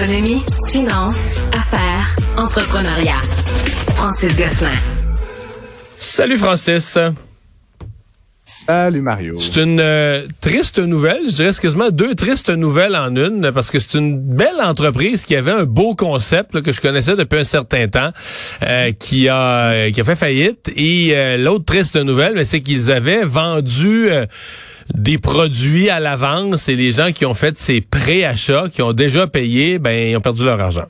Économie, finance, affaires, entrepreneuriat. Francis Gosselin. Salut Francis. Salut Mario. C'est une euh, triste nouvelle, je dirais quasiment deux tristes nouvelles en une, parce que c'est une belle entreprise qui avait un beau concept que je connaissais depuis un certain temps, euh, qui a qui a fait faillite. Et euh, l'autre triste nouvelle, c'est qu'ils avaient vendu des produits à l'avance et les gens qui ont fait ces préachats, qui ont déjà payé, ben ils ont perdu leur argent.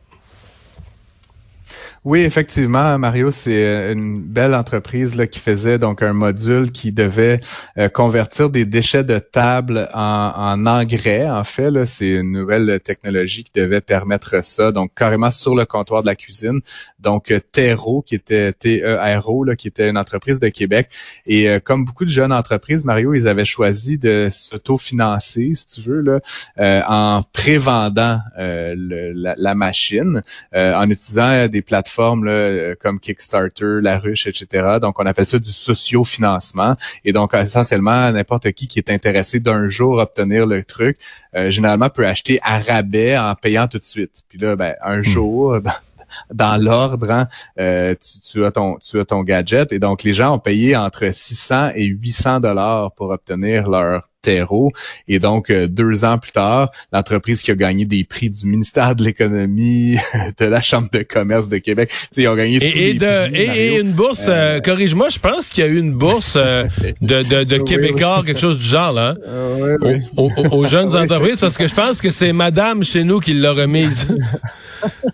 Oui, effectivement, Mario, c'est euh, une belle entreprise là, qui faisait donc un module qui devait euh, convertir des déchets de table en, engrais. En fait, c'est une nouvelle technologie qui devait permettre ça, donc carrément sur le comptoir de la cuisine. Donc euh, Terreau, qui était T-E-R-O, qui était une entreprise de Québec. Et comme beaucoup de jeunes entreprises, Mario, ils avaient choisi de s'autofinancer, si tu veux, là, en prévendant la, la, machine, en utilisant des plateformes euh, comme Kickstarter, La Ruche, etc. Donc, on appelle ça du socio-financement. Et donc, essentiellement, n'importe qui qui est intéressé d'un jour à obtenir le truc, euh, généralement peut acheter à rabais en payant tout de suite. Puis là, ben, un hmm. jour, dans, l'ordre, hein, euh, tu, as ton, tu as ton gadget. Et donc, les gens ont payé entre 600 et 800 dollars pour obtenir leur terreau. Et donc, euh, deux ans plus tard, l'entreprise qui a gagné des prix du ministère de l'Économie, de la Chambre de commerce de Québec, ils ont gagné et, tous et, et, une bourse, euh, euh, corrige-moi, je pense qu'il y a eu une bourse de, de, de Québécois, quelque chose du genre, là, hein, aux, jeunes entreprises, parce que je pense que c'est madame chez nous qui l'a remise.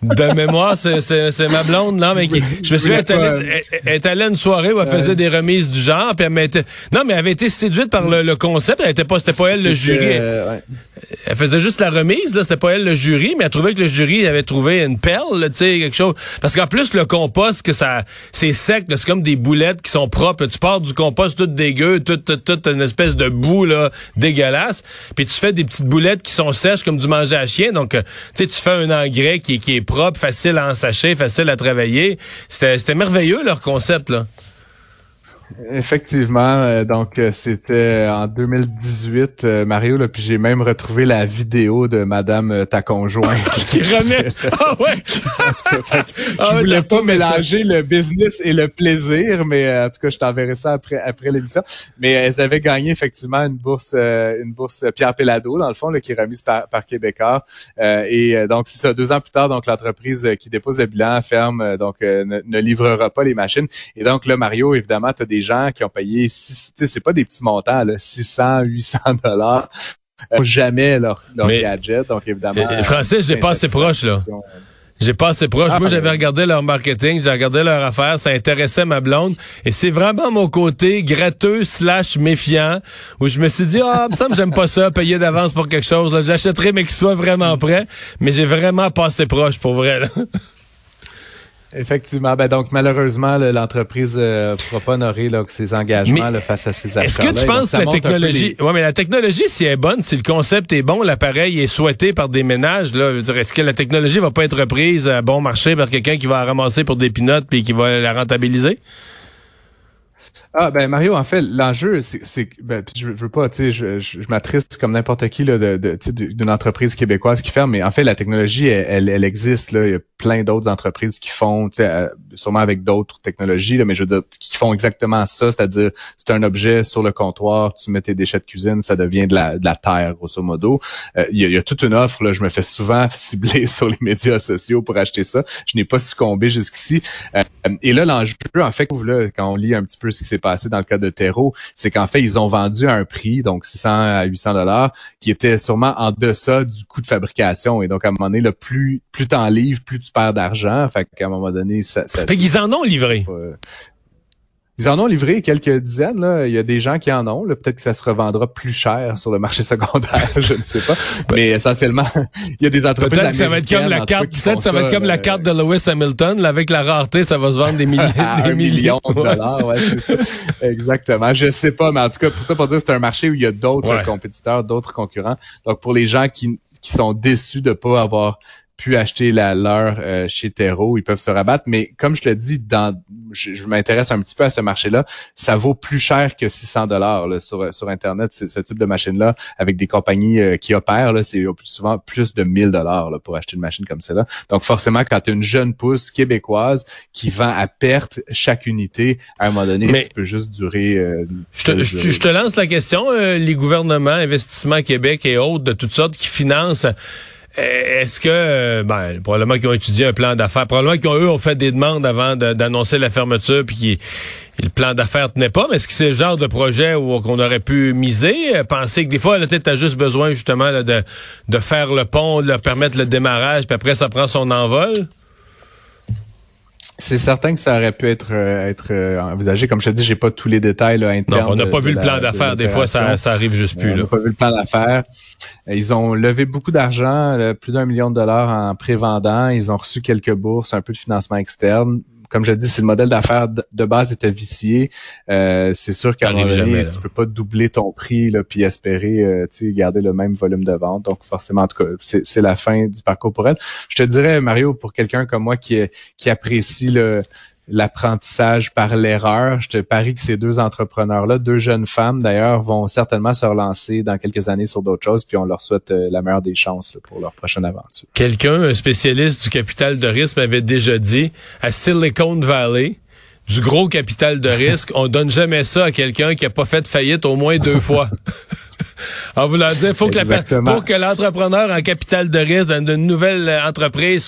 de mémoire, c'est ma blonde, là, mais qui, je me souviens, elle est allée à une soirée où elle faisait des remises du genre, puis elle m'était, non, mais elle avait été séduite par le, le concept, elle c'était pas, c'était pas elle le jury. Euh, elle faisait juste la remise, là, c'était pas elle le jury, mais elle trouvait que le jury avait trouvé une perle, tu sais, quelque chose. Parce qu'en plus, le compost, que ça, c'est sec, c'est comme des boulettes qui sont propres. Tu pars du compost tout dégueu, toute, toute, une espèce de boue, là, dégueulasse. Puis tu fais des petites boulettes qui sont sèches comme du manger à chien. Donc, euh, tu sais, tu fais un engrais qui, qui est propre, facile à ensacher, facile à travailler. C'était, c'était merveilleux, leur concept, là. Effectivement, euh, donc euh, c'était en 2018, euh, Mario, là, puis j'ai même retrouvé la vidéo de Madame ta conjointe qui remet. Ah ouais. je ah voulais pas mélanger le business et le plaisir, mais en tout cas, je t'enverrai ça après après l'émission. Mais elles avaient gagné effectivement une bourse, une bourse Pierre Pelado dans le fond, là, qui est remise par, par Québécois. et donc c'est ça. Deux ans plus tard, donc l'entreprise qui dépose le bilan ferme, donc ne, ne, livrera pas les machines. Et donc là, Mario, évidemment, tu as des gens qui ont payé, c'est pas des petits montants, là, 600, 800 dollars euh, jamais leur, leur gadget. Donc, évidemment. Euh, Francis, j'ai pas assez proche, là. J'ai pas assez proche. Ah, Moi, j'avais regardé leur marketing, j'ai regardé leur affaire, ça intéressait ma blonde. Et c'est vraiment mon côté gratteux slash méfiant, où je me suis dit, ah, ça me j'aime pas ça, payer d'avance pour quelque chose. J'achèterais, mais qu'il soit vraiment prêt. Mais j'ai vraiment pas assez proche, pour vrai. Là. Effectivement. Ben donc, malheureusement, l'entreprise ne euh, pourra pas honorer là, ses engagements face à ses Est-ce que tu penses que la technologie... Mais la technologie, si elle est bonne, si le concept est bon, l'appareil est souhaité par des ménages, là, est-ce que la technologie va pas être reprise à bon marché par quelqu'un qui va la ramasser pour des pinottes puis qui va la rentabiliser? Ah ben Mario, en fait, l'enjeu, c'est ben, je, je veux pas, tu sais, je, je, m'attriste comme n'importe qui là, de, de d'une entreprise québécoise qui ferme, mais en fait, la technologie, elle, elle, existe là. Il y a plein d'autres entreprises qui font, tu sais, euh, sûrement avec d'autres technologies, là, mais je veux dire, qui font exactement ça, c'est-à-dire, c'est un objet sur le comptoir, tu mets tes déchets de cuisine, ça devient de la, de la terre, grosso modo. Euh, il, y a, il, y a, toute une offre là. Je me fais souvent cibler sur les médias sociaux pour acheter ça. Je n'ai pas succombé jusqu'ici. Euh, et là, l'enjeu, en fait, là, quand on lit un petit peu ce qui s'est passé dans le cas de Terreau, c'est qu'en fait, ils ont vendu à un prix, donc 600 à 800 dollars, qui était sûrement en deçà du coût de fabrication. Et donc, à un moment donné, là, plus, plus t'en livres, plus tu perds d'argent. Fait qu'à un moment donné, ça... ça fait qu'ils en ont livré. Ils en ont livré quelques dizaines. Là. Il y a des gens qui en ont. Peut-être que ça se revendra plus cher sur le marché secondaire, je ne sais pas. Mais essentiellement, il y a des entreprises. Peut-être que ça va être comme la carte. Peut-être ça va être comme la carte de Lewis Hamilton. Là, avec la rareté, ça va se vendre des, milliers, des millions de dollars. Ouais, Exactement. Je sais pas, mais en tout cas, pour ça, pour dire, c'est un marché où il y a d'autres compétiteurs, d'autres concurrents. Donc, pour les gens qui qui sont déçus de pas avoir pu acheter la leur chez Terreau, ils peuvent se rabattre. Mais comme je le dis, dans je, m'intéresse un petit peu à ce marché-là, ça vaut plus cher que 600 dollars sur sur internet. Ce type de machine-là, avec des compagnies qui opèrent, c'est souvent plus de 1000 dollars pour acheter une machine comme celle-là. Donc forcément, quand tu es une jeune pousse québécoise qui vend à perte chaque unité, à un moment donné, Mais... tu peux juste durer. je, te, je, te, lance la question. les gouvernements, Investissement Québec et autres de toutes sortes qui financent euh, est-ce que, euh, ben, probablement qu'ils ont étudié un plan d'affaires, probablement qu'ils ont, fait des demandes avant d'annoncer la fermeture, puis le plan d'affaires tenait pas, mais est-ce que c'est le genre de projet où qu'on aurait pu miser, euh, penser que des fois, peut-être t'as juste besoin justement de, de faire le pont, de leur permettre le démarrage, puis après ça prend son envol? C'est certain que ça aurait pu être euh, être euh, envisagé. Comme je te dis, j'ai pas tous les détails là, internes. Non, on n'a pas vu le plan d'affaires. Des fois, ça, ça arrive juste plus. On n'a pas vu le plan d'affaires. Ils ont levé beaucoup d'argent, plus d'un million de dollars en pré-vendant. Ils ont reçu quelques bourses, un peu de financement externe comme je dis, si le modèle d'affaires de base était vicié, euh, c'est sûr qu'à un moment donné, tu peux pas doubler ton prix là, puis espérer euh, garder le même volume de vente. Donc forcément, en tout cas, c'est la fin du parcours pour elle. Je te dirais, Mario, pour quelqu'un comme moi qui, qui apprécie le, l'apprentissage par l'erreur. Je te parie que ces deux entrepreneurs-là, deux jeunes femmes d'ailleurs, vont certainement se relancer dans quelques années sur d'autres choses, puis on leur souhaite euh, la meilleure des chances pour leur prochaine aventure. Quelqu'un, un spécialiste du capital de risque, m'avait déjà dit à Silicon Valley, du gros capital de risque, on donne jamais ça à quelqu'un qui a pas fait de faillite au moins deux fois. En voulant dire, faut que la, pour que l'entrepreneur en capital de risque d'une nouvelle euh, entreprise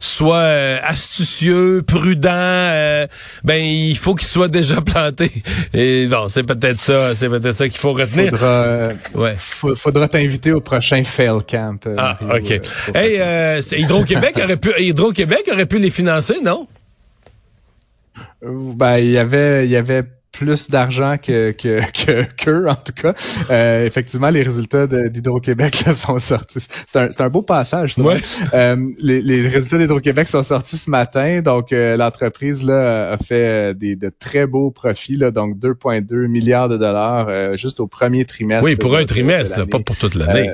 soit, euh, astucieux, prudent, euh, ben il faut qu'il soit déjà planté. Et bon, c'est peut-être ça, c'est peut-être ça qu'il faut retenir. Faudra, ouais. faudra t'inviter au prochain fail camp. ah, ok. hey, Hydro-Québec aurait pu, Hydro-Québec aurait pu les financer, non? Ben, il y avait, il y avait plus d'argent que que que en tout cas. Euh, effectivement, les résultats d'Hydro-Québec sont sortis. C'est un, un beau passage. Ça, euh, les, les résultats d'Hydro-Québec sont sortis ce matin. Donc euh, l'entreprise là a fait des de très beaux profits là, donc 2,2 milliards de dollars juste au premier trimestre. Oui, pour un trimestre, pas pour toute l'année.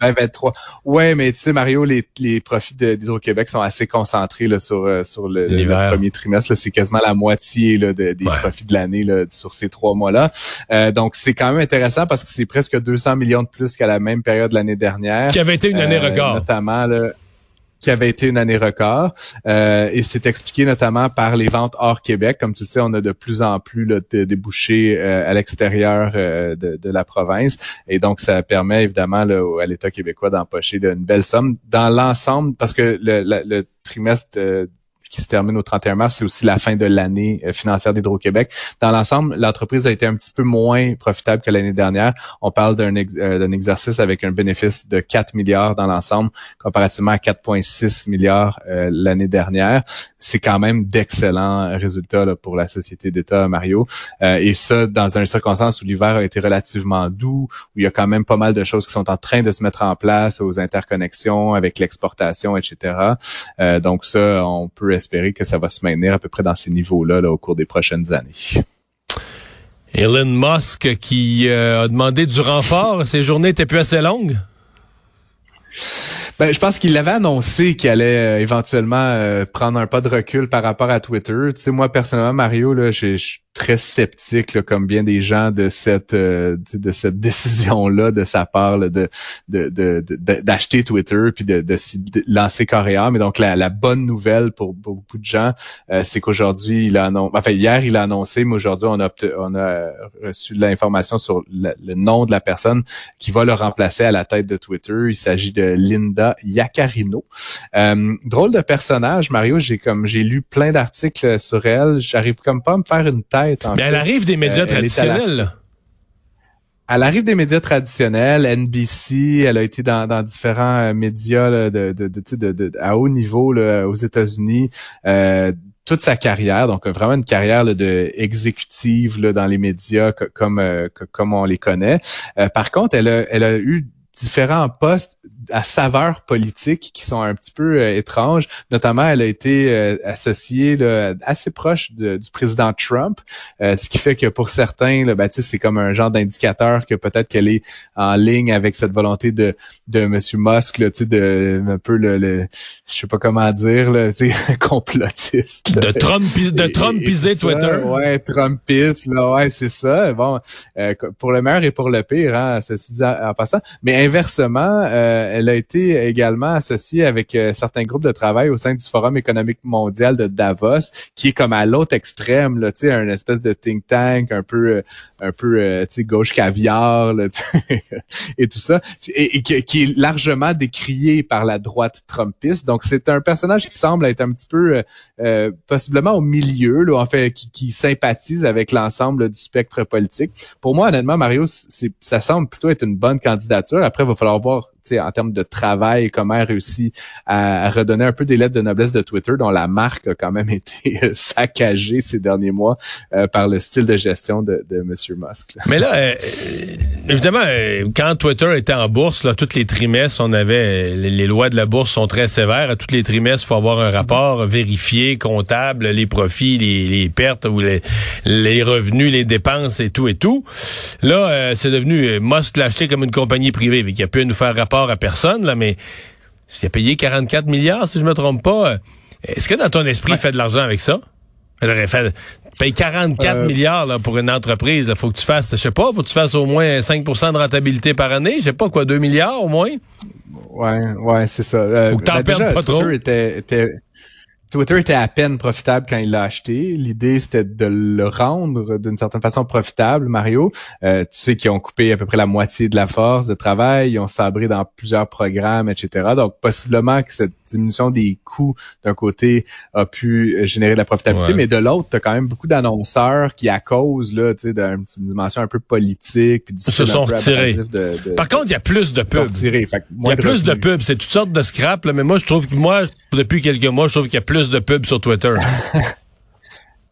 2023. Ouais, mais tu sais, Mario, les, les profits d'Hydro-Québec sont assez concentrés là, sur, euh, sur le, premier trimestre. C'est quasiment la moitié là, des profits de l'année sur ces trois mois-là. Euh, donc, c'est quand même intéressant parce que c'est presque 200 millions de plus qu'à la même période l'année dernière. Qui avait été une année euh, record. Notamment, là, qui avait été une année record. Euh, et c'est expliqué notamment par les ventes hors Québec. Comme tu le sais, on a de plus en plus là, de débouchés euh, à l'extérieur euh, de, de, la province. Et donc, ça permet évidemment là, à l'État québécois d'empocher une belle somme dans l'ensemble, parce que le, le trimestre qui se termine au 31 mars, c'est aussi la fin de l'année euh, financière d'Hydro-Québec. Dans l'ensemble, l'entreprise a été un petit peu moins profitable que l'année dernière. On parle d'un euh, exercice avec un bénéfice de 4 milliards dans l'ensemble, comparativement à 4,6 milliards euh, l'année dernière. C'est quand même d'excellents résultats pour la société d'État, Mario. et ça, dans un circonstance où l'hiver a été relativement doux, où il y a quand même pas mal de choses qui sont en train de se mettre en place aux interconnexions avec l'exportation, etc. donc ça, on peut espérer que ça va se maintenir à peu près dans ces niveaux-là au cours des prochaines années. Elon Musk qui euh, a demandé du renfort, ses journées étaient plus assez longues? Ben, je pense qu'il avait annoncé qu'il allait euh, éventuellement euh, prendre un pas de recul par rapport à Twitter. Tu sais, moi personnellement, Mario, là, j'ai très sceptique, comme bien des gens, de cette euh, de cette décision-là de sa part de de d'acheter Twitter puis de, de, lancer Coréa. Mais donc la, la, bonne nouvelle pour, beaucoup de gens, euh, c'est qu'aujourd'hui il a annoncé, enfin hier il a annoncé, mais aujourd'hui on a on a reçu de l'information sur le, nom de la personne qui va le remplacer à la tête de Twitter. Il s'agit de Linda Yacarino. Euh, drôle de personnage, Mario. J'ai comme j'ai lu plein d'articles sur elle. J'arrive comme pas à me faire une tête mais elle arrive des médias euh, traditionnels. Elle, arrive des médias traditionnels, NBC, elle a été dans, différents euh, médias de, de, à haut niveau aux États-Unis. Euh, toute sa carrière, donc vraiment une carrière de exécutive dans les médias comme comme on les connaît. par contre, elle a, elle a eu différents postes à saveur politique qui sont un petit peu étranges. Notamment, elle a été associée assez proche du président Trump, ce qui fait que pour certains, là, ben, c'est comme un genre d'indicateur que peut-être qu'elle est en ligne avec cette volonté de de Monsieur Musk, là, de un peu le, le je sais pas comment dire, là, complotiste. De Trump, de Trumpiser Twitter. Ouais, Trumpiste, là, ouais, c'est ça. Bon, euh, pour le meilleur et pour le pire, hein, ceci dit en, passant. Mais inversement, euh, elle a été également associée avec euh, certains groupes de travail au sein du Forum économique mondial de Davos, qui est comme à l'autre extrême, là, tu sais, un espèce de think tank un peu, un peu, tu sais, gauche caviar, là, et tout ça, et, qui, est largement décrié par la droite trumpiste. Donc, c'est un personnage qui semble être un petit peu, euh, possiblement au milieu, là, en fait, qui, qui sympathise avec l'ensemble du spectre politique. Pour moi, honnêtement, Mario, ça semble plutôt être une bonne candidature. Il va falloir voir en termes de travail, comment elle réussit à, redonner un peu des lettres de noblesse de Twitter, dont la marque a quand même été saccagée ces derniers mois euh, par le style de gestion de, de M. Musk. Mais là, euh, évidemment, euh, quand Twitter était en bourse, là, toutes les trimestres, on avait les, lois de la bourse sont très sévères. À tous les trimestres, il faut avoir un rapport vérifié, comptable, les profits, les, pertes ou les, les, revenus, les dépenses et tout et tout. Là, c'est devenu Musk l'a acheté comme une compagnie privée, il a pu nous faire rapport à personne, là, mais il a payé 44 milliards, si je me trompe pas. Est-ce que dans ton esprit, il fait de l'argent avec ça? Paye 44 euh. milliards là, pour une entreprise. Il faut que tu fasses, je sais pas, faut que tu fasses au moins 5% de rentabilité par année. Je sais pas quoi, 2 milliards au moins? Ouais, ouais, c'est ça. Euh, faut que t'en ben perdes pas trop. Était, était, Twitter était à peine profitable quand il l'a acheté. L'idée, c'était de le rendre d'une certaine façon profitable, Mario. Euh, tu sais qu'ils ont coupé à peu près la moitié de la force de travail, ils ont sabré dans plusieurs programmes, etc. Donc, possiblement que cette diminution des coûts, d'un côté, a pu générer de la profitabilité, mais de l'autre, tu as quand même beaucoup d'annonceurs qui, à cause là, d'une dimension un peu politique, puis du se sont retirés. Par contre, il y a plus de pubs. Il y a plus de pubs. C'est toutes sortes de scraps, mais moi, je trouve que moi, depuis quelques mois, je trouve qu'il y a plus plus de pubs sur Twitter.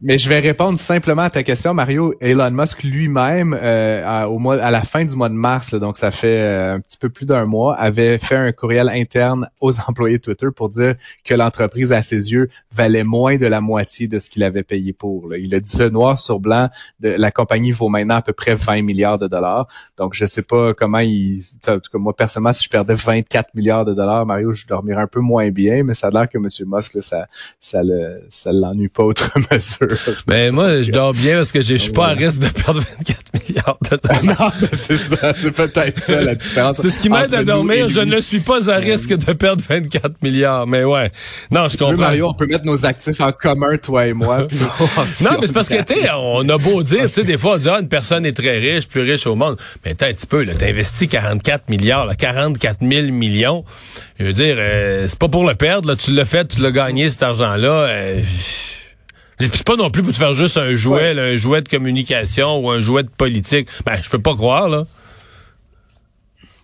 Mais je vais répondre simplement à ta question, Mario. Elon Musk lui-même, euh, au mois, à la fin du mois de mars, donc ça fait euh, un petit peu plus d'un mois, avait fait un courriel interne aux employés de Twitter pour dire que l'entreprise, à ses yeux, valait moins de la moitié de ce qu'il avait payé pour. Il a dit ça noir sur blanc. La compagnie vaut maintenant à peu près 20 milliards de dollars. Donc, je sais pas comment il... En tout cas, moi, personnellement, si je perdais 24 milliards de dollars, Mario, je dormirais un peu moins bien, mais ça a l'air que M. Musk, ça ça ça l'ennuie pas autre mesure. Mais moi, je dors bien parce que je suis pas à risque de perdre 24 milliards de dollars. non, c'est ça. C'est peut-être ça la différence. C'est ce qui m'aide à dormir. Je ne suis pas à risque de perdre 24 milliards. Mais ouais. Non, je comprends. Mario, on peut mettre nos actifs en commun, toi et moi. non, mais c'est parce que, tu on a beau dire, tu sais, des fois, on dit, ah, une personne est très riche, plus riche au monde. Mais t'as un petit peu, là, t'as investi 44 milliards, là, 44 000 millions. Je veux dire, euh, c'est pas pour le perdre, là. Tu l'as fait, tu l'as gagné, cet argent-là. Euh, c'est pas non plus pour te faire juste un jouet, un jouet de communication ou un jouet de politique. Ben, je peux pas croire, là.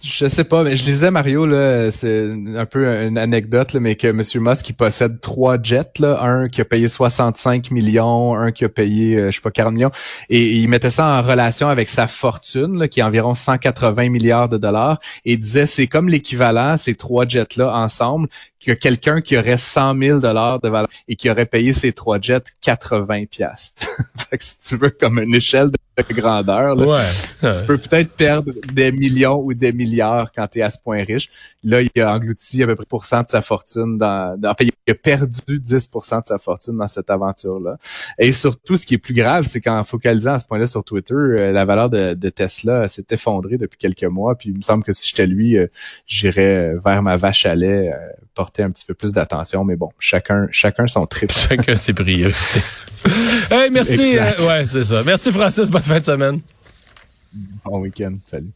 Je sais pas, mais je lisais Mario là, c'est un peu une anecdote là, mais que M. Musk il possède trois jets là, un qui a payé 65 millions, un qui a payé euh, je sais pas 40 millions, et, il mettait ça en relation avec sa fortune là, qui est environ 180 milliards de dollars, et disait c'est comme l'équivalent ces trois jets là ensemble que quelqu'un qui aurait 100 000 dollars de valeur et qui aurait payé ses trois jets 80 piastres. fait que si tu veux comme une échelle de grandeur, tu peux peut-être perdre des millions ou des milliards quand tu es à ce point riche. Là, il a englouti à peu près de sa fortune dans, dans enfin, il a perdu 10% de sa fortune dans cette aventure-là. Et surtout, ce qui est plus grave, c'est qu'en focalisant à ce point-là sur Twitter, euh, la valeur de, Tesla s'est effondrée depuis quelques mois. Puis il me semble que si j'étais lui, euh, j'irais vers ma vache à lait, euh, porter un petit peu plus d'attention. Mais bon, chacun, chacun son trip. Chacun ses priorités. hey, merci. ouais, c'est ça. Merci Francis. Bonne fin de semaine. Bon week-end. Salut.